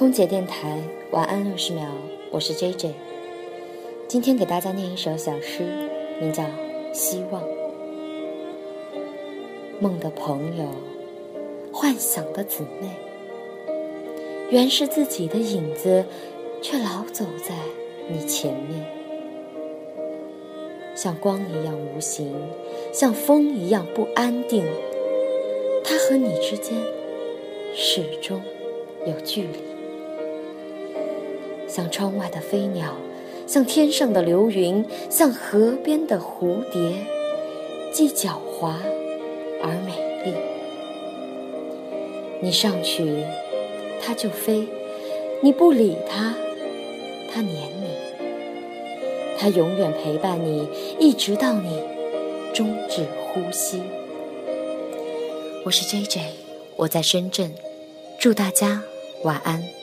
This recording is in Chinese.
空姐电台晚安六十秒，我是 J J。今天给大家念一首小诗，名叫《希望》。梦的朋友，幻想的姊妹，原是自己的影子，却老走在你前面，像光一样无形，像风一样不安定。他和你之间始终有距离，像窗外的飞鸟，像天上的流云，像河边的蝴蝶，既狡猾而美丽。你上去，它就飞；你不理它，它黏你。它永远陪伴你，一直到你终止呼吸。我是 J J，我在深圳，祝大家晚安。